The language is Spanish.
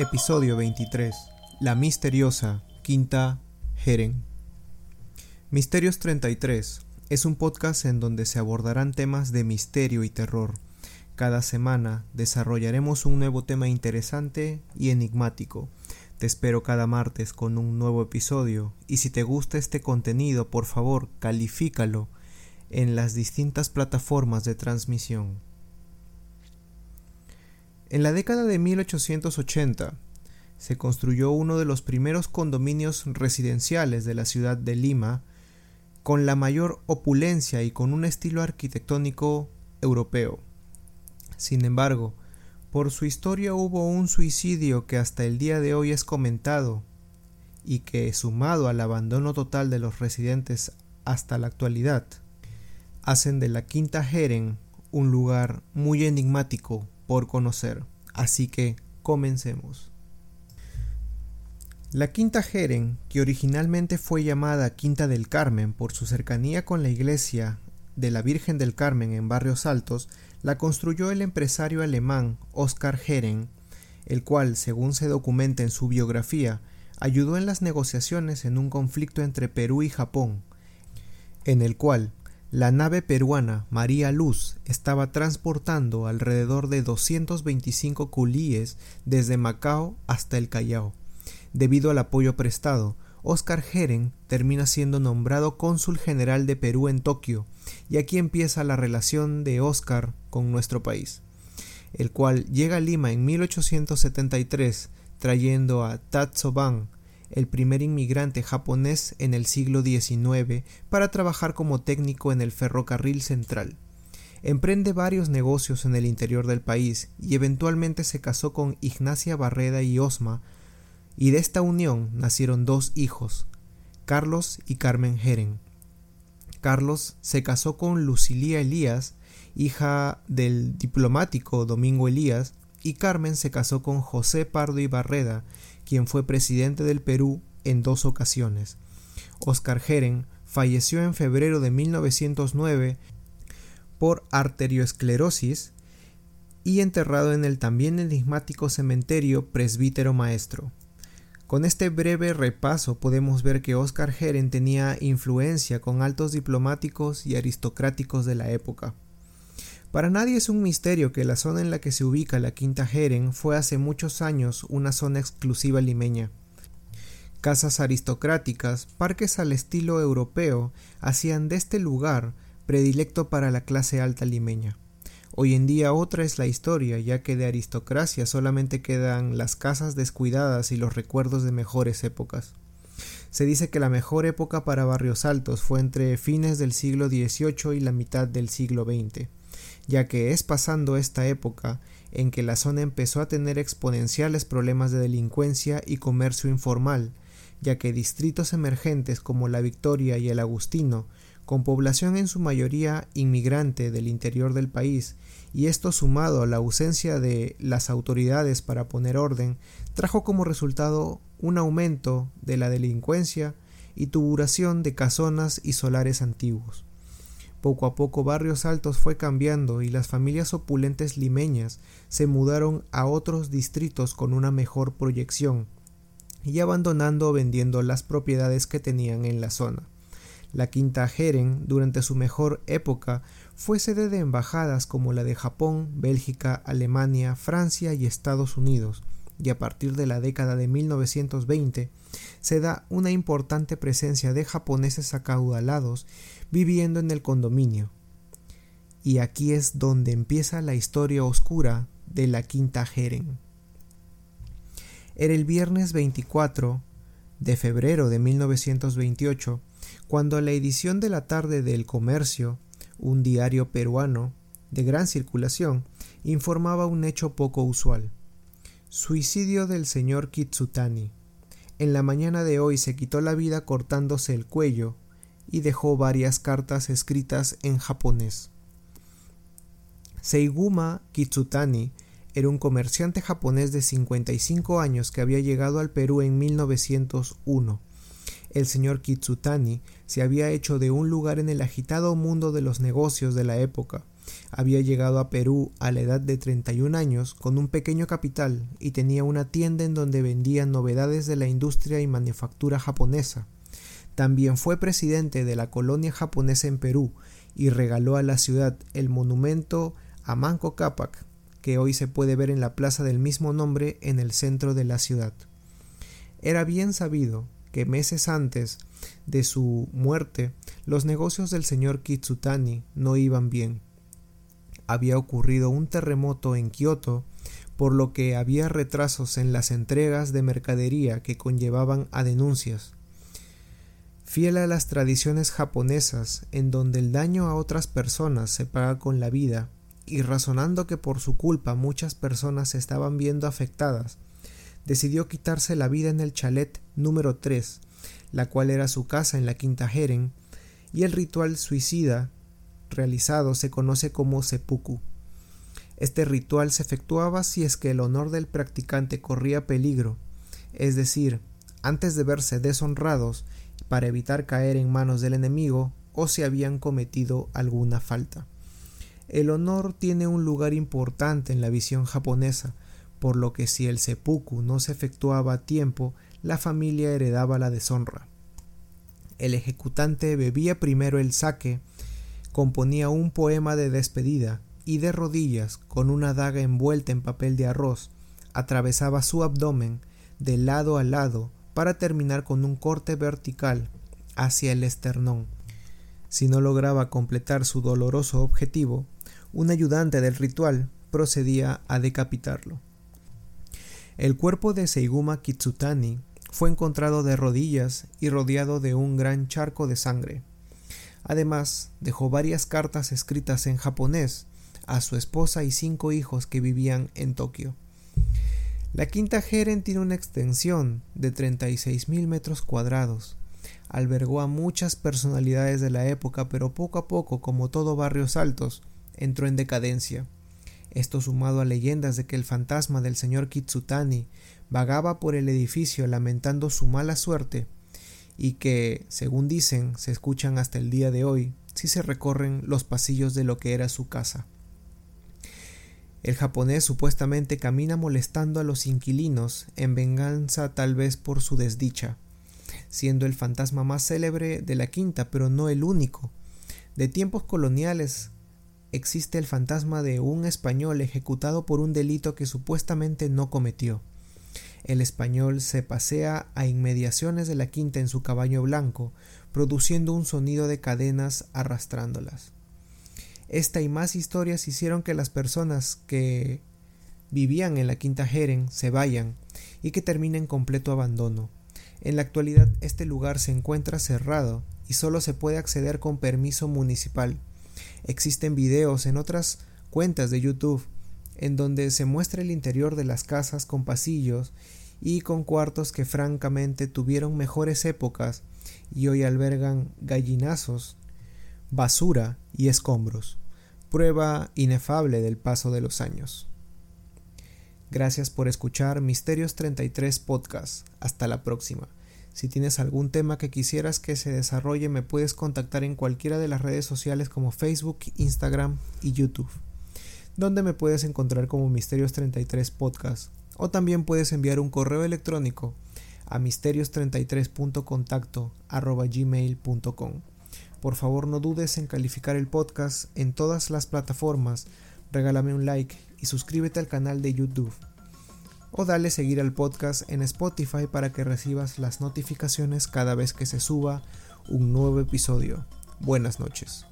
Episodio 23. La misteriosa Quinta Jeren. Misterios 33 es un podcast en donde se abordarán temas de misterio y terror. Cada semana desarrollaremos un nuevo tema interesante y enigmático. Te espero cada martes con un nuevo episodio y si te gusta este contenido, por favor, califícalo en las distintas plataformas de transmisión. En la década de 1880 se construyó uno de los primeros condominios residenciales de la ciudad de Lima, con la mayor opulencia y con un estilo arquitectónico europeo. Sin embargo, por su historia hubo un suicidio que hasta el día de hoy es comentado y que, sumado al abandono total de los residentes hasta la actualidad, hacen de la Quinta Jeren un lugar muy enigmático por conocer. Así que comencemos. La Quinta Jeren, que originalmente fue llamada Quinta del Carmen por su cercanía con la iglesia de la Virgen del Carmen en Barrios Altos, la construyó el empresario alemán Oskar Jeren, el cual, según se documenta en su biografía, ayudó en las negociaciones en un conflicto entre Perú y Japón, en el cual la nave peruana María Luz estaba transportando alrededor de 225 culíes desde Macao hasta el Callao. Debido al apoyo prestado, Oscar Jeren termina siendo nombrado cónsul general de Perú en Tokio, y aquí empieza la relación de Oscar con nuestro país, el cual llega a Lima en 1873 trayendo a Tatso Ban, el primer inmigrante japonés en el siglo XIX para trabajar como técnico en el ferrocarril central. Emprende varios negocios en el interior del país y eventualmente se casó con Ignacia Barreda y Osma, y de esta unión nacieron dos hijos, Carlos y Carmen Jeren. Carlos se casó con Lucilía Elías, hija del diplomático Domingo Elías, y Carmen se casó con José Pardo y Barreda, quien fue presidente del Perú en dos ocasiones. Oscar Jeren falleció en febrero de 1909 por arterioesclerosis y enterrado en el también enigmático cementerio Presbítero Maestro. Con este breve repaso podemos ver que Oscar Jeren tenía influencia con altos diplomáticos y aristocráticos de la época. Para nadie es un misterio que la zona en la que se ubica la Quinta Jeren fue hace muchos años una zona exclusiva limeña. Casas aristocráticas, parques al estilo europeo, hacían de este lugar predilecto para la clase alta limeña. Hoy en día otra es la historia, ya que de aristocracia solamente quedan las casas descuidadas y los recuerdos de mejores épocas. Se dice que la mejor época para Barrios Altos fue entre fines del siglo XVIII y la mitad del siglo XX ya que es pasando esta época en que la zona empezó a tener exponenciales problemas de delincuencia y comercio informal, ya que distritos emergentes como la Victoria y el Agustino, con población en su mayoría inmigrante del interior del país, y esto sumado a la ausencia de las autoridades para poner orden, trajo como resultado un aumento de la delincuencia y tuburación de casonas y solares antiguos. Poco a poco Barrios Altos fue cambiando y las familias opulentes limeñas se mudaron a otros distritos con una mejor proyección y abandonando o vendiendo las propiedades que tenían en la zona. La Quinta Jeren, durante su mejor época, fue sede de embajadas como la de Japón, Bélgica, Alemania, Francia y Estados Unidos, y a partir de la década de 1920 se da una importante presencia de japoneses acaudalados viviendo en el condominio. Y aquí es donde empieza la historia oscura de la Quinta Jeren. Era el viernes 24 de febrero de 1928 cuando la edición de la tarde del Comercio, un diario peruano de gran circulación, informaba un hecho poco usual. Suicidio del señor Kitsutani. En la mañana de hoy se quitó la vida cortándose el cuello y dejó varias cartas escritas en japonés. Seiguma Kitsutani era un comerciante japonés de 55 años que había llegado al Perú en 1901. El señor Kitsutani se había hecho de un lugar en el agitado mundo de los negocios de la época, Había llegado a Perú a la edad de 31 años con un pequeño capital y tenía una tienda en donde vendían novedades de la industria y manufactura japonesa. También fue presidente de la colonia japonesa en Perú y regaló a la ciudad el monumento a Manco Cápac, que hoy se puede ver en la plaza del mismo nombre en el centro de la ciudad. Era bien sabido que meses antes de su muerte los negocios del señor Kitsutani no iban bien. Había ocurrido un terremoto en Kioto, por lo que había retrasos en las entregas de mercadería que conllevaban a denuncias. Fiel a las tradiciones japonesas, en donde el daño a otras personas se paga con la vida, y razonando que por su culpa muchas personas se estaban viendo afectadas, decidió quitarse la vida en el chalet número 3, la cual era su casa en la Quinta Jeren, y el ritual suicida realizado se conoce como seppuku. Este ritual se efectuaba si es que el honor del practicante corría peligro, es decir, antes de verse deshonrados para evitar caer en manos del enemigo o si habían cometido alguna falta. El honor tiene un lugar importante en la visión japonesa, por lo que si el seppuku no se efectuaba a tiempo, la familia heredaba la deshonra. El ejecutante bebía primero el sake, componía un poema de despedida y de rodillas, con una daga envuelta en papel de arroz, atravesaba su abdomen de lado a lado para terminar con un corte vertical hacia el esternón. Si no lograba completar su doloroso objetivo, un ayudante del ritual procedía a decapitarlo. El cuerpo de Seiguma Kitsutani fue encontrado de rodillas y rodeado de un gran charco de sangre. Además, dejó varias cartas escritas en japonés a su esposa y cinco hijos que vivían en Tokio. La quinta Jeren tiene una extensión de 36.000 metros cuadrados. Albergó a muchas personalidades de la época, pero poco a poco, como todo barrios altos, entró en decadencia. Esto sumado a leyendas de que el fantasma del señor Kitsutani vagaba por el edificio lamentando su mala suerte y que, según dicen, se escuchan hasta el día de hoy si se recorren los pasillos de lo que era su casa. El japonés supuestamente camina molestando a los inquilinos en venganza tal vez por su desdicha, siendo el fantasma más célebre de la quinta, pero no el único. De tiempos coloniales existe el fantasma de un español ejecutado por un delito que supuestamente no cometió. El español se pasea a inmediaciones de la quinta en su caballo blanco, produciendo un sonido de cadenas arrastrándolas. Esta y más historias hicieron que las personas que vivían en la quinta Jeren se vayan y que terminen completo abandono. En la actualidad este lugar se encuentra cerrado y solo se puede acceder con permiso municipal Existen videos en otras cuentas de YouTube en donde se muestra el interior de las casas con pasillos y con cuartos que francamente tuvieron mejores épocas y hoy albergan gallinazos, basura y escombros, prueba inefable del paso de los años. Gracias por escuchar Misterios 33 Podcast. Hasta la próxima. Si tienes algún tema que quisieras que se desarrolle, me puedes contactar en cualquiera de las redes sociales como Facebook, Instagram y YouTube, donde me puedes encontrar como Misterios33 Podcast. O también puedes enviar un correo electrónico a misterios33.contacto.gmail.com. Por favor, no dudes en calificar el podcast en todas las plataformas, regálame un like y suscríbete al canal de YouTube o dale seguir al podcast en Spotify para que recibas las notificaciones cada vez que se suba un nuevo episodio. Buenas noches.